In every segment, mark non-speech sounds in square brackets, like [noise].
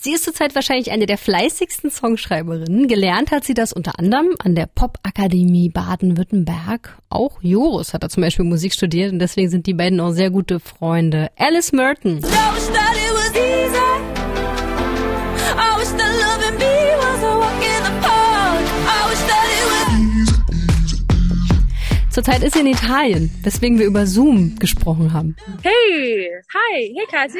Sie ist zurzeit wahrscheinlich eine der fleißigsten Songschreiberinnen. Gelernt hat sie das unter anderem an der Popakademie Baden-Württemberg. Auch Joris hat da zum Beispiel Musik studiert und deswegen sind die beiden auch sehr gute Freunde. Alice Merton. Zurzeit ist sie in Italien, weswegen wir über Zoom gesprochen haben. Hey, hi, hey Kasi.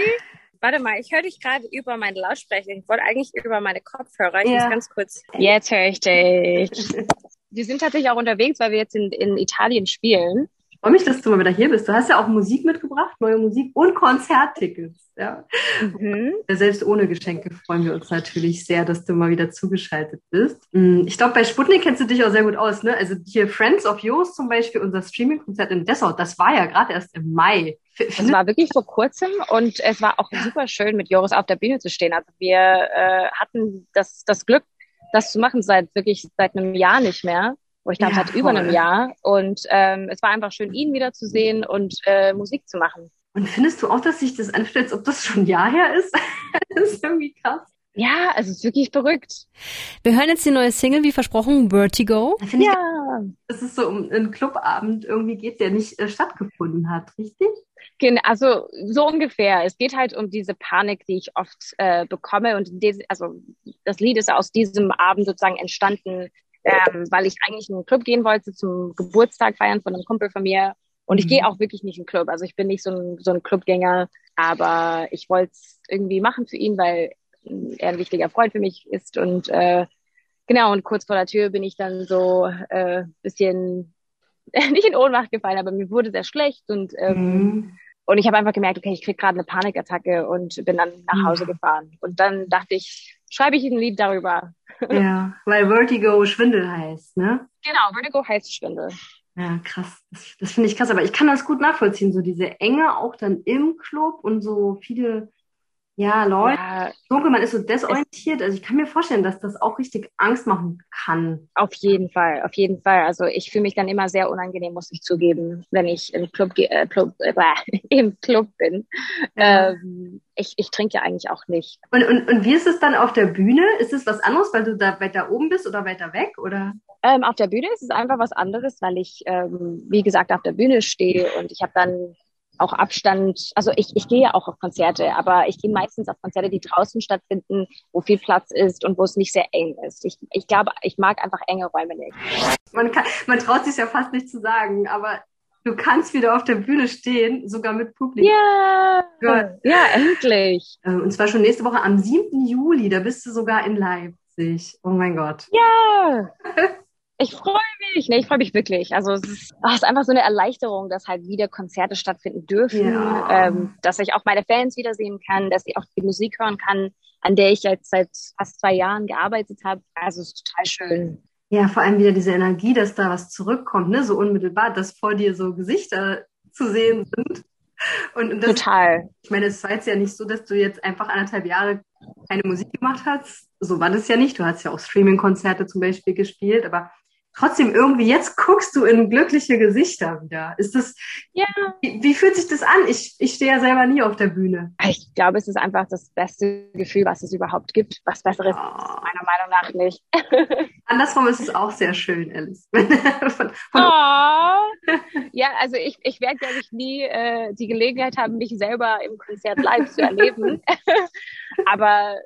Warte mal, ich höre dich gerade über meine Lautsprecher. Ich wollte eigentlich über meine Kopfhörer. Ich ja. muss ganz kurz. Jetzt höre ich dich. [laughs] wir sind tatsächlich auch unterwegs, weil wir jetzt in, in Italien spielen. Ich freue mich, dass du mal wieder hier bist. Du hast ja auch Musik mitgebracht, neue Musik und Konzerttickets. Ja. Mhm. Selbst ohne Geschenke freuen wir uns natürlich sehr, dass du mal wieder zugeschaltet bist. Mm, ich glaube, bei Sputnik kennst du dich auch sehr gut aus. Ne? Also hier Friends of Yours zum Beispiel, unser Streaming-Konzert in Dessau, das war ja gerade erst im Mai. Es war wirklich vor kurzem und es war auch super schön, mit Joris auf der Bühne zu stehen. Also wir äh, hatten das, das Glück, das zu machen seit wirklich seit einem Jahr nicht mehr. Wo ich glaube, ja, seit über einem Jahr. Und ähm, es war einfach schön, ihn wiederzusehen und äh, Musik zu machen. Und findest du auch, dass sich das anfühlt, als ob das schon ein Jahr her ist? [laughs] das ist irgendwie krass. Ja, also es ist wirklich verrückt. Wir hören jetzt die neue Single, wie versprochen, Vertigo. Ja. Es ist so um einen Clubabend irgendwie geht, der nicht äh, stattgefunden hat, richtig? Also so ungefähr. Es geht halt um diese Panik, die ich oft äh, bekomme. Und also das Lied ist aus diesem Abend sozusagen entstanden, ähm, weil ich eigentlich in einen Club gehen wollte zum Geburtstag feiern von einem Kumpel von mir. Und ich mhm. gehe auch wirklich nicht in den Club. Also ich bin nicht so ein, so ein Clubgänger, aber ich wollte es irgendwie machen für ihn, weil er ein wichtiger Freund für mich ist. Und äh, genau, und kurz vor der Tür bin ich dann so äh, bisschen [laughs] nicht in Ohnmacht gefallen, aber mir wurde sehr schlecht und ähm, mhm. und ich habe einfach gemerkt, okay, ich krieg gerade eine Panikattacke und bin dann nach Hause gefahren. Und dann dachte ich, schreibe ich ein Lied darüber. Ja, [laughs] weil Vertigo Schwindel heißt, ne? Genau, Vertigo heißt Schwindel. Ja, krass. Das, das finde ich krass, aber ich kann das gut nachvollziehen, so diese Enge auch dann im Club und so viele ja, Leute, ja, dunkel, man ist so desorientiert. Also ich kann mir vorstellen, dass das auch richtig Angst machen kann. Auf jeden Fall, auf jeden Fall. Also ich fühle mich dann immer sehr unangenehm, muss ich zugeben, wenn ich im Club, äh, Club äh, [laughs] im Club bin. Ja. Ähm, ich, ich trinke ja eigentlich auch nicht. Und, und, und wie ist es dann auf der Bühne? Ist es was anderes, weil du da weiter oben bist oder weiter weg? Oder? Ähm, auf der Bühne ist es einfach was anderes, weil ich, ähm, wie gesagt, auf der Bühne stehe und ich habe dann auch Abstand. Also ich, ich gehe ja auch auf Konzerte, aber ich gehe meistens auf Konzerte, die draußen stattfinden, wo viel Platz ist und wo es nicht sehr eng ist. Ich, ich glaube, ich mag einfach enge Räume nicht. Man, kann, man traut sich ja fast nicht zu sagen, aber du kannst wieder auf der Bühne stehen, sogar mit Publikum. Ja, yeah. ja, endlich. Ähm, und zwar schon nächste Woche am 7. Juli, da bist du sogar in Leipzig. Oh mein Gott. Ja. [laughs] Ich freue mich, nee, ich freue mich wirklich. Also es ist, oh, es ist, einfach so eine Erleichterung, dass halt wieder Konzerte stattfinden dürfen, ja. ähm, dass ich auch meine Fans wiedersehen kann, dass ich auch die Musik hören kann, an der ich jetzt seit fast zwei Jahren gearbeitet habe. Also es ist total schön. Ja, vor allem wieder diese Energie, dass da was zurückkommt, ne? so unmittelbar, dass vor dir so Gesichter zu sehen sind. Und, und das, Total. Ich meine, es war jetzt ja nicht so, dass du jetzt einfach anderthalb Jahre keine Musik gemacht hast. So war das ja nicht. Du hast ja auch Streaming-Konzerte zum Beispiel gespielt, aber trotzdem irgendwie, jetzt guckst du in glückliche Gesichter wieder. Ist das, ja. wie, wie fühlt sich das an? Ich, ich stehe ja selber nie auf der Bühne. Ich glaube, es ist einfach das beste Gefühl, was es überhaupt gibt. Was Besseres oh. ist meiner Meinung nach nicht. [laughs] Andersrum ist es auch sehr schön, Alice. [laughs] von, von oh. Ja, also ich, ich werde, glaube ich, nie äh, die Gelegenheit haben, mich selber im Konzert live zu erleben. [laughs] Aber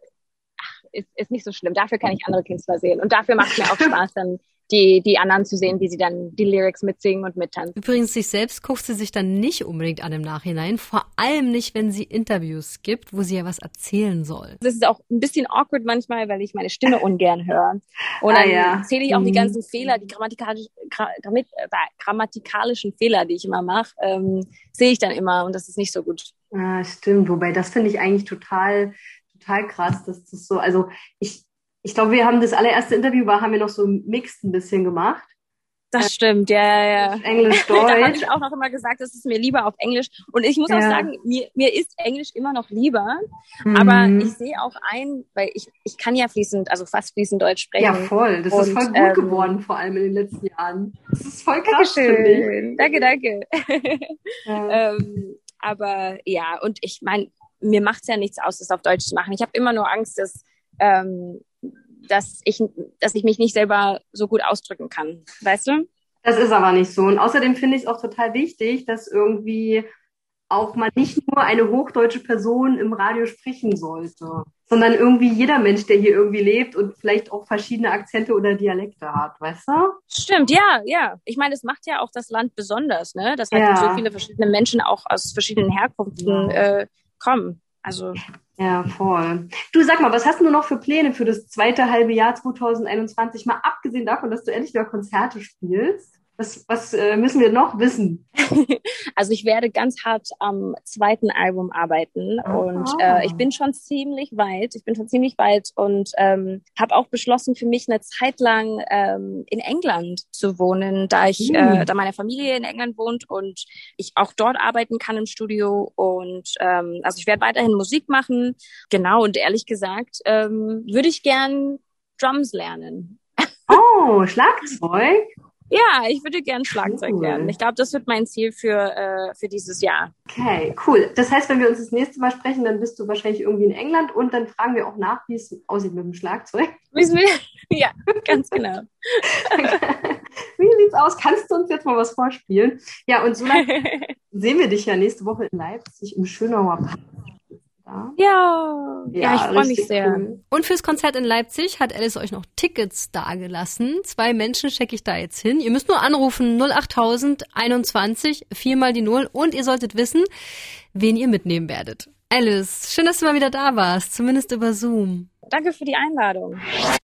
ist, ist nicht so schlimm. Dafür kann ich andere Künstler sehen. Und dafür macht es mir auch Spaß, dann die, die anderen zu sehen, wie sie dann die Lyrics mitsingen und mittanzen. Übrigens, sich selbst guckt sie sich dann nicht unbedingt an im Nachhinein, vor allem nicht, wenn sie Interviews gibt, wo sie ja was erzählen soll. Das ist auch ein bisschen awkward manchmal, weil ich meine Stimme ungern höre. Und ah, dann ja. zähle ich auch mhm. die ganzen Fehler, die grammatikalisch, äh, grammatikalischen Fehler, die ich immer mache, ähm, sehe ich dann immer und das ist nicht so gut. Ah, stimmt, wobei das finde ich eigentlich total total krass, dass das so, also ich, ich glaube, wir haben das allererste Interview war, haben wir noch so mixed ein bisschen gemacht. Das äh, stimmt, ja, ja, ja. Englisch, [laughs] Deutsch. da habe ich auch noch immer gesagt, das ist mir lieber auf Englisch. Und ich muss ja. auch sagen, mir, mir ist Englisch immer noch lieber. Mhm. Aber ich sehe auch ein, weil ich, ich kann ja fließend, also fast fließend Deutsch sprechen. Ja, voll. Das und, ist voll gut ähm, geworden, vor allem in den letzten Jahren. Das ist voll krass. Dankeschön. Danke, danke. Ja. [laughs] ähm, aber ja, und ich meine, mir macht es ja nichts aus, das auf Deutsch zu machen. Ich habe immer nur Angst, dass, ähm, dass, ich, dass ich mich nicht selber so gut ausdrücken kann. Weißt du? Das ist aber nicht so. Und außerdem finde ich es auch total wichtig, dass irgendwie auch mal nicht nur eine hochdeutsche Person im Radio sprechen sollte, sondern irgendwie jeder Mensch, der hier irgendwie lebt und vielleicht auch verschiedene Akzente oder Dialekte hat, weißt du? Stimmt, ja, ja. Ich meine, es macht ja auch das Land besonders, ne? Dass halt ja. so viele verschiedene Menschen auch aus verschiedenen Herkünften äh, kommen. Also. Ja, voll. Du sag mal, was hast du noch für Pläne für das zweite halbe Jahr 2021? Mal abgesehen davon, dass du endlich wieder Konzerte spielst. Was, was äh, müssen wir noch wissen? [laughs] also ich werde ganz hart am zweiten Album arbeiten Aha. und äh, ich bin schon ziemlich weit. Ich bin schon ziemlich weit und ähm, habe auch beschlossen, für mich eine Zeit lang ähm, in England zu wohnen, da ich, mhm. äh, da meine Familie in England wohnt und ich auch dort arbeiten kann im Studio und ähm, also ich werde weiterhin Musik machen. Genau und ehrlich gesagt ähm, würde ich gern Drums lernen. Oh, Schlagzeug? Ja, ich würde gern Schlagzeug cool. lernen. Ich glaube, das wird mein Ziel für, äh, für dieses Jahr. Okay, cool. Das heißt, wenn wir uns das nächste Mal sprechen, dann bist du wahrscheinlich irgendwie in England und dann fragen wir auch nach, wie es aussieht mit dem Schlagzeug. [laughs] ja, ganz genau. [laughs] wie sieht's aus? Kannst du uns jetzt mal was vorspielen? Ja, und so lange [laughs] sehen wir dich ja nächste Woche in Leipzig im Schönauer Park. Ja, ja, ja ich freue mich sehr. Cool. Und fürs Konzert in Leipzig hat Alice euch noch Tickets dagelassen. Zwei Menschen checke ich da jetzt hin. Ihr müsst nur anrufen 08000 21 viermal die Null und ihr solltet wissen, wen ihr mitnehmen werdet. Alice, schön, dass du mal wieder da warst, zumindest über Zoom. Danke für die Einladung.